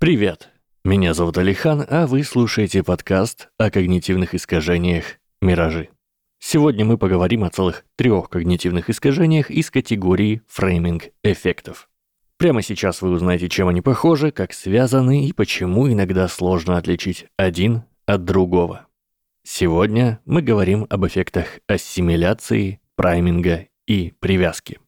Привет! Меня зовут Алихан, а вы слушаете подкаст о когнитивных искажениях «Миражи». Сегодня мы поговорим о целых трех когнитивных искажениях из категории фрейминг эффектов. Прямо сейчас вы узнаете, чем они похожи, как связаны и почему иногда сложно отличить один от другого. Сегодня мы говорим об эффектах ассимиляции, прайминга и привязки.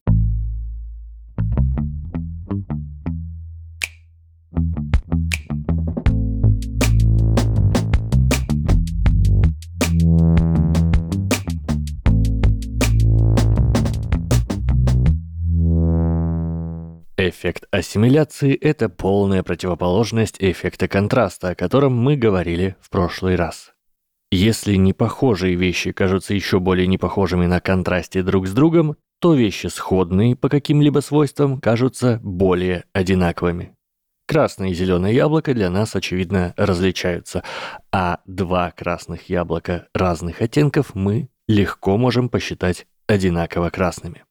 Эффект ассимиляции – это полная противоположность эффекта контраста, о котором мы говорили в прошлый раз. Если непохожие вещи кажутся еще более непохожими на контрасте друг с другом, то вещи сходные по каким-либо свойствам кажутся более одинаковыми. Красное и зеленое яблоко для нас, очевидно, различаются, а два красных яблока разных оттенков мы легко можем посчитать одинаково красными.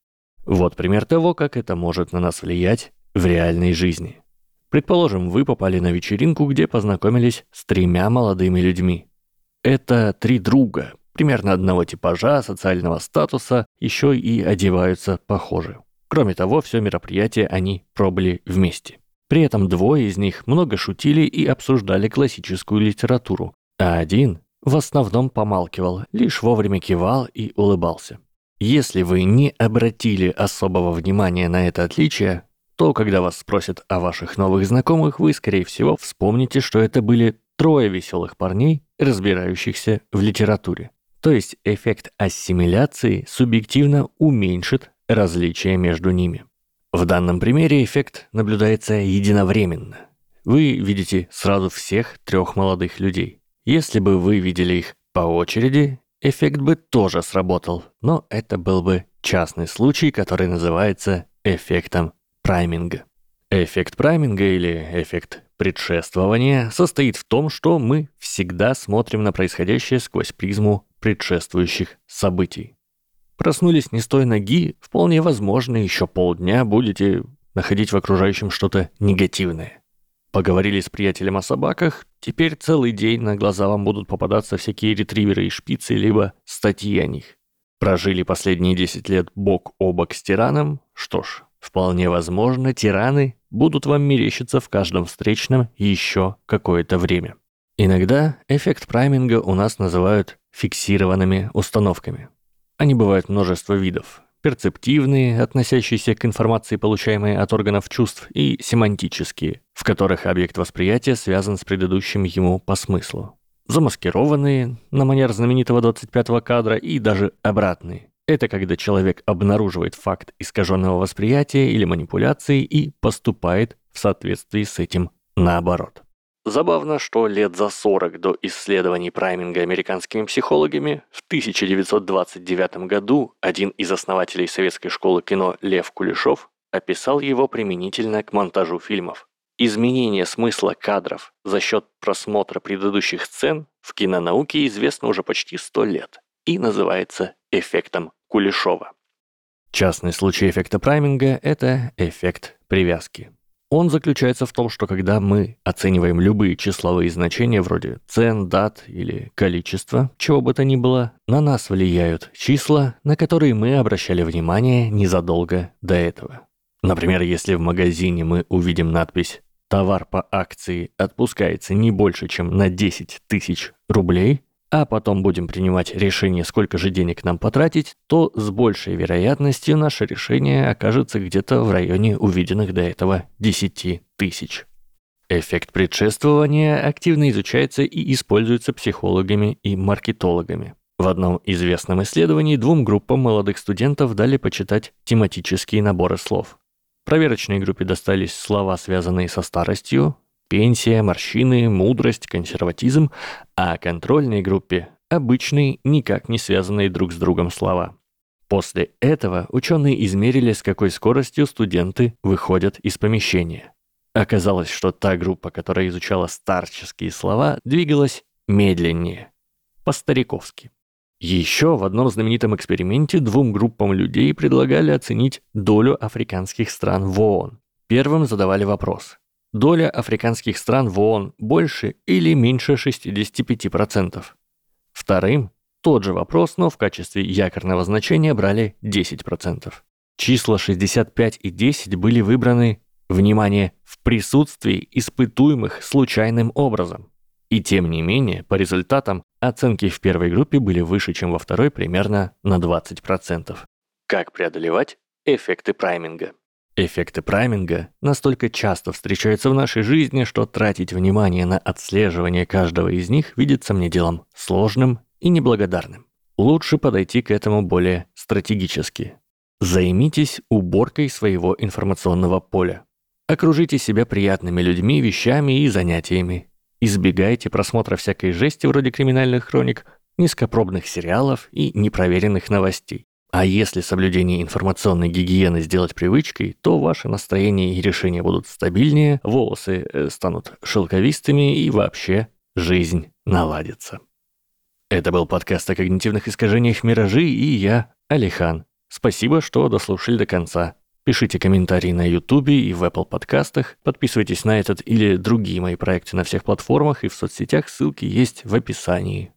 Вот пример того, как это может на нас влиять в реальной жизни. Предположим, вы попали на вечеринку, где познакомились с тремя молодыми людьми. Это три друга, примерно одного типажа, социального статуса, еще и одеваются похоже. Кроме того, все мероприятие они пробыли вместе. При этом двое из них много шутили и обсуждали классическую литературу, а один в основном помалкивал, лишь вовремя кивал и улыбался. Если вы не обратили особого внимания на это отличие, то когда вас спросят о ваших новых знакомых, вы, скорее всего, вспомните, что это были трое веселых парней, разбирающихся в литературе. То есть эффект ассимиляции субъективно уменьшит различия между ними. В данном примере эффект наблюдается единовременно. Вы видите сразу всех трех молодых людей. Если бы вы видели их по очереди, эффект бы тоже сработал, но это был бы частный случай, который называется эффектом прайминга. Эффект прайминга или эффект предшествования состоит в том, что мы всегда смотрим на происходящее сквозь призму предшествующих событий. Проснулись не с той ноги, вполне возможно, еще полдня будете находить в окружающем что-то негативное. Поговорили с приятелем о собаках, теперь целый день на глаза вам будут попадаться всякие ретриверы и шпицы, либо статьи о них. Прожили последние 10 лет бок о бок с тираном, что ж, вполне возможно, тираны будут вам мерещиться в каждом встречном еще какое-то время. Иногда эффект прайминга у нас называют фиксированными установками. Они бывают множество видов, перцептивные, относящиеся к информации, получаемой от органов чувств, и семантические, в которых объект восприятия связан с предыдущим ему по смыслу. Замаскированные, на манер знаменитого 25-го кадра, и даже обратные. Это когда человек обнаруживает факт искаженного восприятия или манипуляции и поступает в соответствии с этим наоборот. Забавно, что лет за 40 до исследований прайминга американскими психологами в 1929 году один из основателей советской школы кино Лев Кулешов описал его применительно к монтажу фильмов. Изменение смысла кадров за счет просмотра предыдущих сцен в кинонауке известно уже почти 100 лет и называется эффектом Кулешова. Частный случай эффекта прайминга – это эффект привязки. Он заключается в том, что когда мы оцениваем любые числовые значения вроде цен, дат или количества, чего бы то ни было, на нас влияют числа, на которые мы обращали внимание незадолго до этого. Например, если в магазине мы увидим надпись «Товар по акции отпускается не больше, чем на 10 тысяч рублей», а потом будем принимать решение, сколько же денег нам потратить, то с большей вероятностью наше решение окажется где-то в районе увиденных до этого 10 тысяч. Эффект предшествования активно изучается и используется психологами и маркетологами. В одном известном исследовании двум группам молодых студентов дали почитать тематические наборы слов. Проверочной группе достались слова, связанные со старостью, пенсия, морщины, мудрость, консерватизм, а контрольной группе – обычные, никак не связанные друг с другом слова. После этого ученые измерили, с какой скоростью студенты выходят из помещения. Оказалось, что та группа, которая изучала старческие слова, двигалась медленнее, по-стариковски. Еще в одном знаменитом эксперименте двум группам людей предлагали оценить долю африканских стран в ООН. Первым задавали вопрос доля африканских стран в ООН больше или меньше 65%. Вторым тот же вопрос, но в качестве якорного значения брали 10%. Числа 65 и 10 были выбраны, внимание, в присутствии испытуемых случайным образом. И тем не менее, по результатам, оценки в первой группе были выше, чем во второй примерно на 20%. Как преодолевать эффекты прайминга? Эффекты прайминга настолько часто встречаются в нашей жизни, что тратить внимание на отслеживание каждого из них видится мне делом сложным и неблагодарным. Лучше подойти к этому более стратегически. Займитесь уборкой своего информационного поля. Окружите себя приятными людьми, вещами и занятиями. Избегайте просмотра всякой жести вроде криминальных хроник, низкопробных сериалов и непроверенных новостей. А если соблюдение информационной гигиены сделать привычкой, то ваше настроение и решения будут стабильнее, волосы э, станут шелковистыми и вообще жизнь наладится. Это был подкаст о когнитивных искажениях «Миражи» и я, Алихан. Спасибо, что дослушали до конца. Пишите комментарии на YouTube и в Apple подкастах, подписывайтесь на этот или другие мои проекты на всех платформах и в соцсетях, ссылки есть в описании.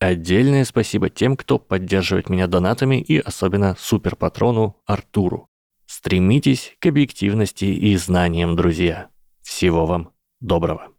Отдельное спасибо тем, кто поддерживает меня донатами и особенно суперпатрону Артуру. Стремитесь к объективности и знаниям, друзья. Всего вам доброго.